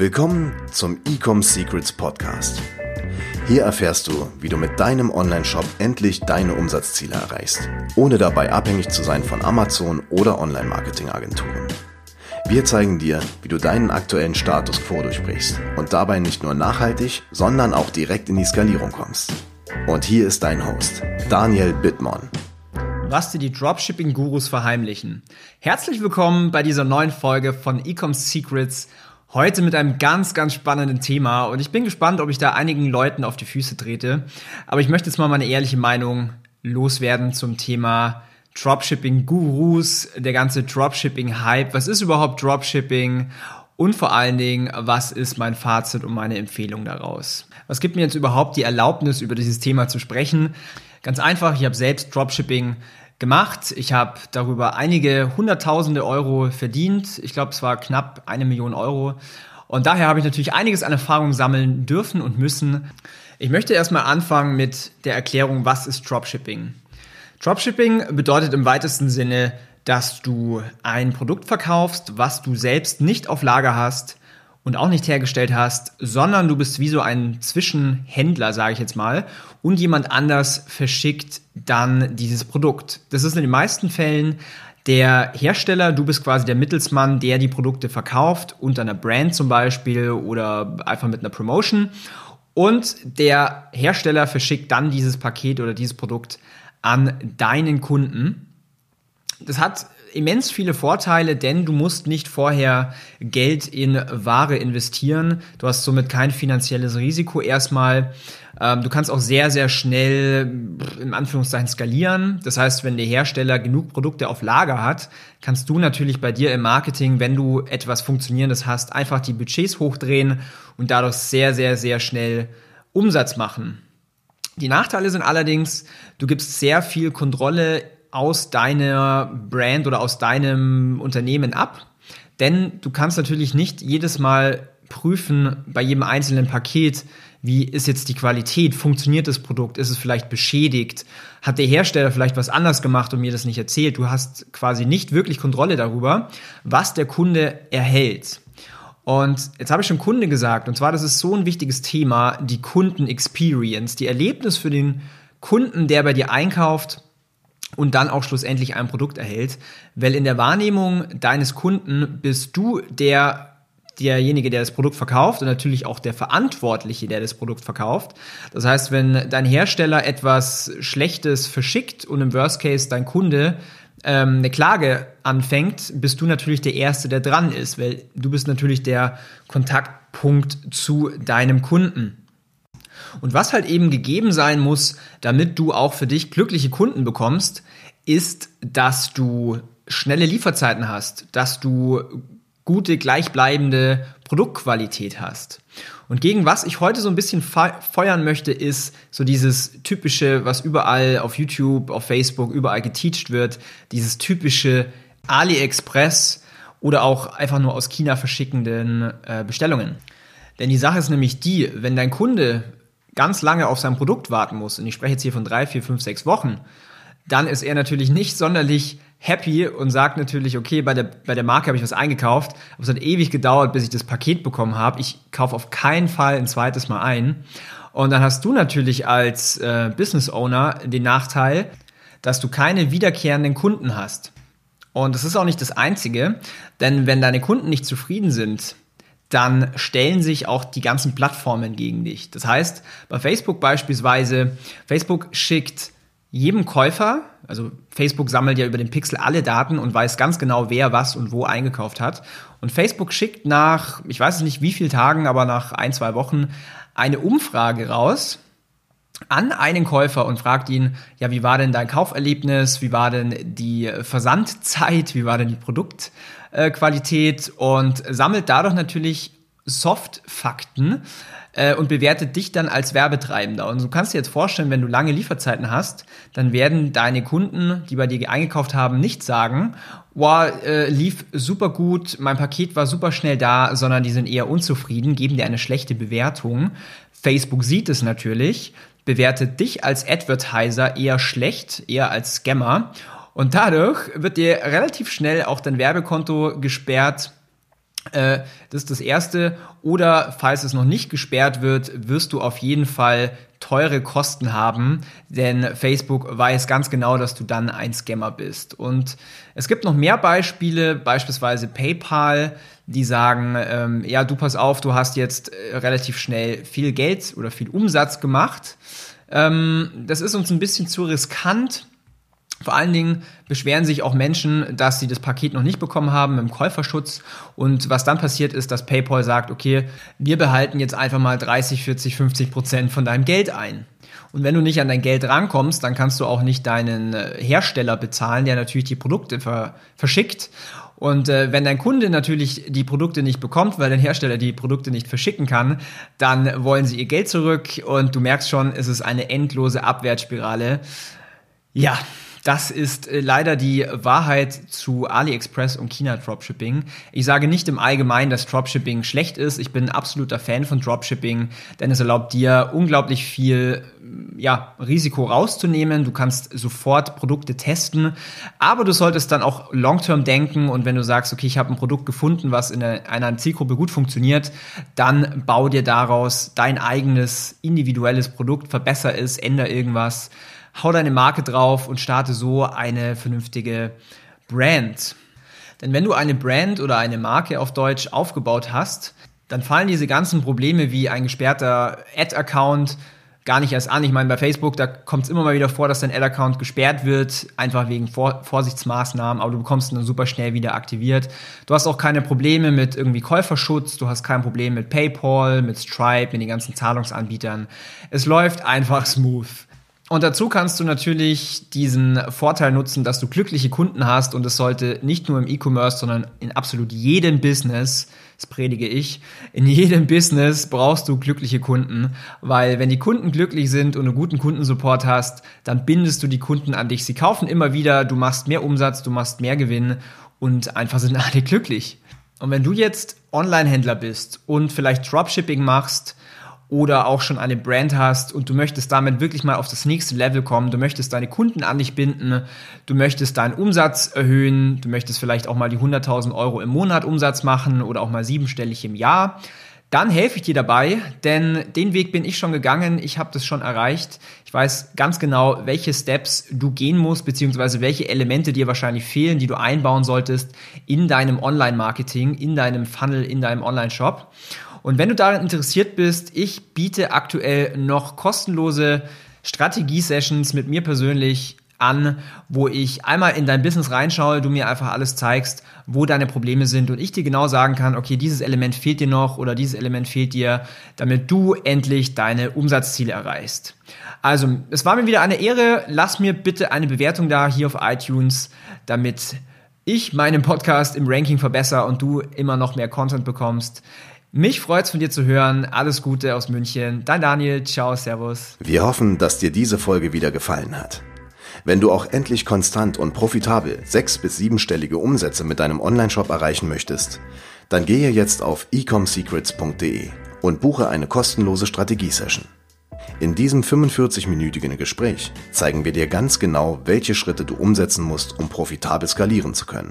Willkommen zum Ecom Secrets Podcast. Hier erfährst du, wie du mit deinem Online-Shop endlich deine Umsatzziele erreichst, ohne dabei abhängig zu sein von Amazon oder Online-Marketing-Agenturen. Wir zeigen dir, wie du deinen aktuellen Status quo durchbrichst und dabei nicht nur nachhaltig, sondern auch direkt in die Skalierung kommst. Und hier ist dein Host, Daniel Bittmann. Was dir die Dropshipping-Gurus verheimlichen. Herzlich willkommen bei dieser neuen Folge von Ecom Secrets Heute mit einem ganz, ganz spannenden Thema und ich bin gespannt, ob ich da einigen Leuten auf die Füße trete. Aber ich möchte jetzt mal meine ehrliche Meinung loswerden zum Thema Dropshipping-Gurus, der ganze Dropshipping-Hype. Was ist überhaupt Dropshipping? Und vor allen Dingen, was ist mein Fazit und meine Empfehlung daraus? Was gibt mir jetzt überhaupt die Erlaubnis, über dieses Thema zu sprechen? Ganz einfach, ich habe selbst Dropshipping gemacht. Ich habe darüber einige Hunderttausende Euro verdient. Ich glaube, es war knapp eine Million Euro. Und daher habe ich natürlich einiges an Erfahrung sammeln dürfen und müssen. Ich möchte erstmal anfangen mit der Erklärung, was ist Dropshipping? Dropshipping bedeutet im weitesten Sinne, dass du ein Produkt verkaufst, was du selbst nicht auf Lager hast, und auch nicht hergestellt hast, sondern du bist wie so ein Zwischenhändler, sage ich jetzt mal, und jemand anders verschickt dann dieses Produkt. Das ist in den meisten Fällen der Hersteller, du bist quasi der Mittelsmann, der die Produkte verkauft, unter einer Brand zum Beispiel oder einfach mit einer Promotion. Und der Hersteller verschickt dann dieses Paket oder dieses Produkt an deinen Kunden. Das hat immens viele Vorteile, denn du musst nicht vorher Geld in Ware investieren. Du hast somit kein finanzielles Risiko erstmal. Ähm, du kannst auch sehr, sehr schnell in Anführungszeichen skalieren. Das heißt, wenn der Hersteller genug Produkte auf Lager hat, kannst du natürlich bei dir im Marketing, wenn du etwas Funktionierendes hast, einfach die Budgets hochdrehen und dadurch sehr, sehr, sehr schnell Umsatz machen. Die Nachteile sind allerdings, du gibst sehr viel Kontrolle aus deiner Brand oder aus deinem Unternehmen ab. Denn du kannst natürlich nicht jedes Mal prüfen bei jedem einzelnen Paket, wie ist jetzt die Qualität, funktioniert das Produkt, ist es vielleicht beschädigt, hat der Hersteller vielleicht was anders gemacht und mir das nicht erzählt. Du hast quasi nicht wirklich Kontrolle darüber, was der Kunde erhält. Und jetzt habe ich schon Kunde gesagt, und zwar das ist so ein wichtiges Thema, die Kundenexperience, die Erlebnis für den Kunden, der bei dir einkauft, und dann auch schlussendlich ein Produkt erhält. Weil in der Wahrnehmung deines Kunden bist du der derjenige, der das Produkt verkauft und natürlich auch der Verantwortliche, der das Produkt verkauft. Das heißt, wenn dein Hersteller etwas Schlechtes verschickt und im Worst Case dein Kunde ähm, eine Klage anfängt, bist du natürlich der Erste, der dran ist, weil du bist natürlich der Kontaktpunkt zu deinem Kunden. Und was halt eben gegeben sein muss, damit du auch für dich glückliche Kunden bekommst, ist, dass du schnelle Lieferzeiten hast, dass du gute, gleichbleibende Produktqualität hast. Und gegen was ich heute so ein bisschen feuern möchte, ist so dieses typische, was überall auf YouTube, auf Facebook, überall geteacht wird, dieses typische AliExpress oder auch einfach nur aus China verschickenden äh, Bestellungen. Denn die Sache ist nämlich die, wenn dein Kunde ganz lange auf sein Produkt warten muss, und ich spreche jetzt hier von drei, vier, fünf, sechs Wochen, dann ist er natürlich nicht sonderlich happy und sagt natürlich, okay, bei der, bei der Marke habe ich was eingekauft, aber es hat ewig gedauert, bis ich das Paket bekommen habe. Ich kaufe auf keinen Fall ein zweites Mal ein. Und dann hast du natürlich als äh, Business Owner den Nachteil, dass du keine wiederkehrenden Kunden hast. Und das ist auch nicht das Einzige, denn wenn deine Kunden nicht zufrieden sind, dann stellen sich auch die ganzen Plattformen gegen dich. Das heißt, bei Facebook beispielsweise, Facebook schickt jedem Käufer, also Facebook sammelt ja über den Pixel alle Daten und weiß ganz genau, wer was und wo eingekauft hat. Und Facebook schickt nach, ich weiß nicht wie viele Tagen, aber nach ein, zwei Wochen eine Umfrage raus an einen Käufer und fragt ihn, ja, wie war denn dein Kauferlebnis? Wie war denn die Versandzeit? Wie war denn die Produkt? äh, Qualität und sammelt dadurch natürlich Soft-Fakten äh, und bewertet dich dann als Werbetreibender. Und du kannst dir jetzt vorstellen, wenn du lange Lieferzeiten hast, dann werden deine Kunden, die bei dir eingekauft haben, nicht sagen, wow, äh, lief super gut, mein Paket war super schnell da, sondern die sind eher unzufrieden, geben dir eine schlechte Bewertung. Facebook sieht es natürlich, bewertet dich als Advertiser eher schlecht, eher als Scammer. Und dadurch wird dir relativ schnell auch dein Werbekonto gesperrt das ist das Erste. Oder falls es noch nicht gesperrt wird, wirst du auf jeden Fall teure Kosten haben, denn Facebook weiß ganz genau, dass du dann ein Scammer bist. Und es gibt noch mehr Beispiele, beispielsweise PayPal, die sagen, ähm, ja, du pass auf, du hast jetzt äh, relativ schnell viel Geld oder viel Umsatz gemacht. Ähm, das ist uns ein bisschen zu riskant vor allen Dingen beschweren sich auch Menschen, dass sie das Paket noch nicht bekommen haben im Käuferschutz. Und was dann passiert ist, dass PayPal sagt, okay, wir behalten jetzt einfach mal 30, 40, 50 Prozent von deinem Geld ein. Und wenn du nicht an dein Geld rankommst, dann kannst du auch nicht deinen äh, Hersteller bezahlen, der natürlich die Produkte ver verschickt. Und äh, wenn dein Kunde natürlich die Produkte nicht bekommt, weil dein Hersteller die Produkte nicht verschicken kann, dann wollen sie ihr Geld zurück und du merkst schon, es ist eine endlose Abwärtsspirale. Ja, das ist äh, leider die Wahrheit zu AliExpress und China Dropshipping. Ich sage nicht im Allgemeinen, dass Dropshipping schlecht ist. Ich bin ein absoluter Fan von Dropshipping, denn es erlaubt dir unglaublich viel ja, Risiko rauszunehmen. Du kannst sofort Produkte testen, aber du solltest dann auch long-term denken und wenn du sagst, okay, ich habe ein Produkt gefunden, was in einer Zielgruppe gut funktioniert, dann bau dir daraus dein eigenes individuelles Produkt, verbessere es, ändere irgendwas hau deine Marke drauf und starte so eine vernünftige Brand. Denn wenn du eine Brand oder eine Marke auf Deutsch aufgebaut hast, dann fallen diese ganzen Probleme wie ein gesperrter Ad-Account gar nicht erst an. Ich meine, bei Facebook, da kommt es immer mal wieder vor, dass dein Ad-Account gesperrt wird, einfach wegen Vor Vorsichtsmaßnahmen, aber du bekommst ihn dann super schnell wieder aktiviert. Du hast auch keine Probleme mit irgendwie Käuferschutz, du hast kein Problem mit PayPal, mit Stripe, mit den ganzen Zahlungsanbietern. Es läuft einfach smooth. Und dazu kannst du natürlich diesen Vorteil nutzen, dass du glückliche Kunden hast und es sollte nicht nur im E-Commerce, sondern in absolut jedem Business, das predige ich, in jedem Business brauchst du glückliche Kunden, weil wenn die Kunden glücklich sind und einen guten Kundensupport hast, dann bindest du die Kunden an dich. Sie kaufen immer wieder, du machst mehr Umsatz, du machst mehr Gewinn und einfach sind alle glücklich. Und wenn du jetzt Online-Händler bist und vielleicht Dropshipping machst, oder auch schon eine Brand hast und du möchtest damit wirklich mal auf das nächste Level kommen, du möchtest deine Kunden an dich binden, du möchtest deinen Umsatz erhöhen, du möchtest vielleicht auch mal die 100.000 Euro im Monat Umsatz machen oder auch mal siebenstellig im Jahr, dann helfe ich dir dabei, denn den Weg bin ich schon gegangen, ich habe das schon erreicht. Ich weiß ganz genau, welche Steps du gehen musst, beziehungsweise welche Elemente dir wahrscheinlich fehlen, die du einbauen solltest in deinem Online-Marketing, in deinem Funnel, in deinem Online-Shop. Und wenn du daran interessiert bist, ich biete aktuell noch kostenlose Strategie-Sessions mit mir persönlich an, wo ich einmal in dein Business reinschaue, du mir einfach alles zeigst, wo deine Probleme sind und ich dir genau sagen kann, okay, dieses Element fehlt dir noch oder dieses Element fehlt dir, damit du endlich deine Umsatzziele erreichst. Also, es war mir wieder eine Ehre. Lass mir bitte eine Bewertung da hier auf iTunes, damit ich meinen Podcast im Ranking verbessere und du immer noch mehr Content bekommst. Mich freut's von dir zu hören. Alles Gute aus München. Dein Daniel. Ciao, Servus. Wir hoffen, dass dir diese Folge wieder gefallen hat. Wenn du auch endlich konstant und profitabel sechs- bis siebenstellige Umsätze mit deinem Onlineshop erreichen möchtest, dann gehe jetzt auf ecomsecrets.de und buche eine kostenlose Strategiesession. In diesem 45-minütigen Gespräch zeigen wir dir ganz genau, welche Schritte du umsetzen musst, um profitabel skalieren zu können.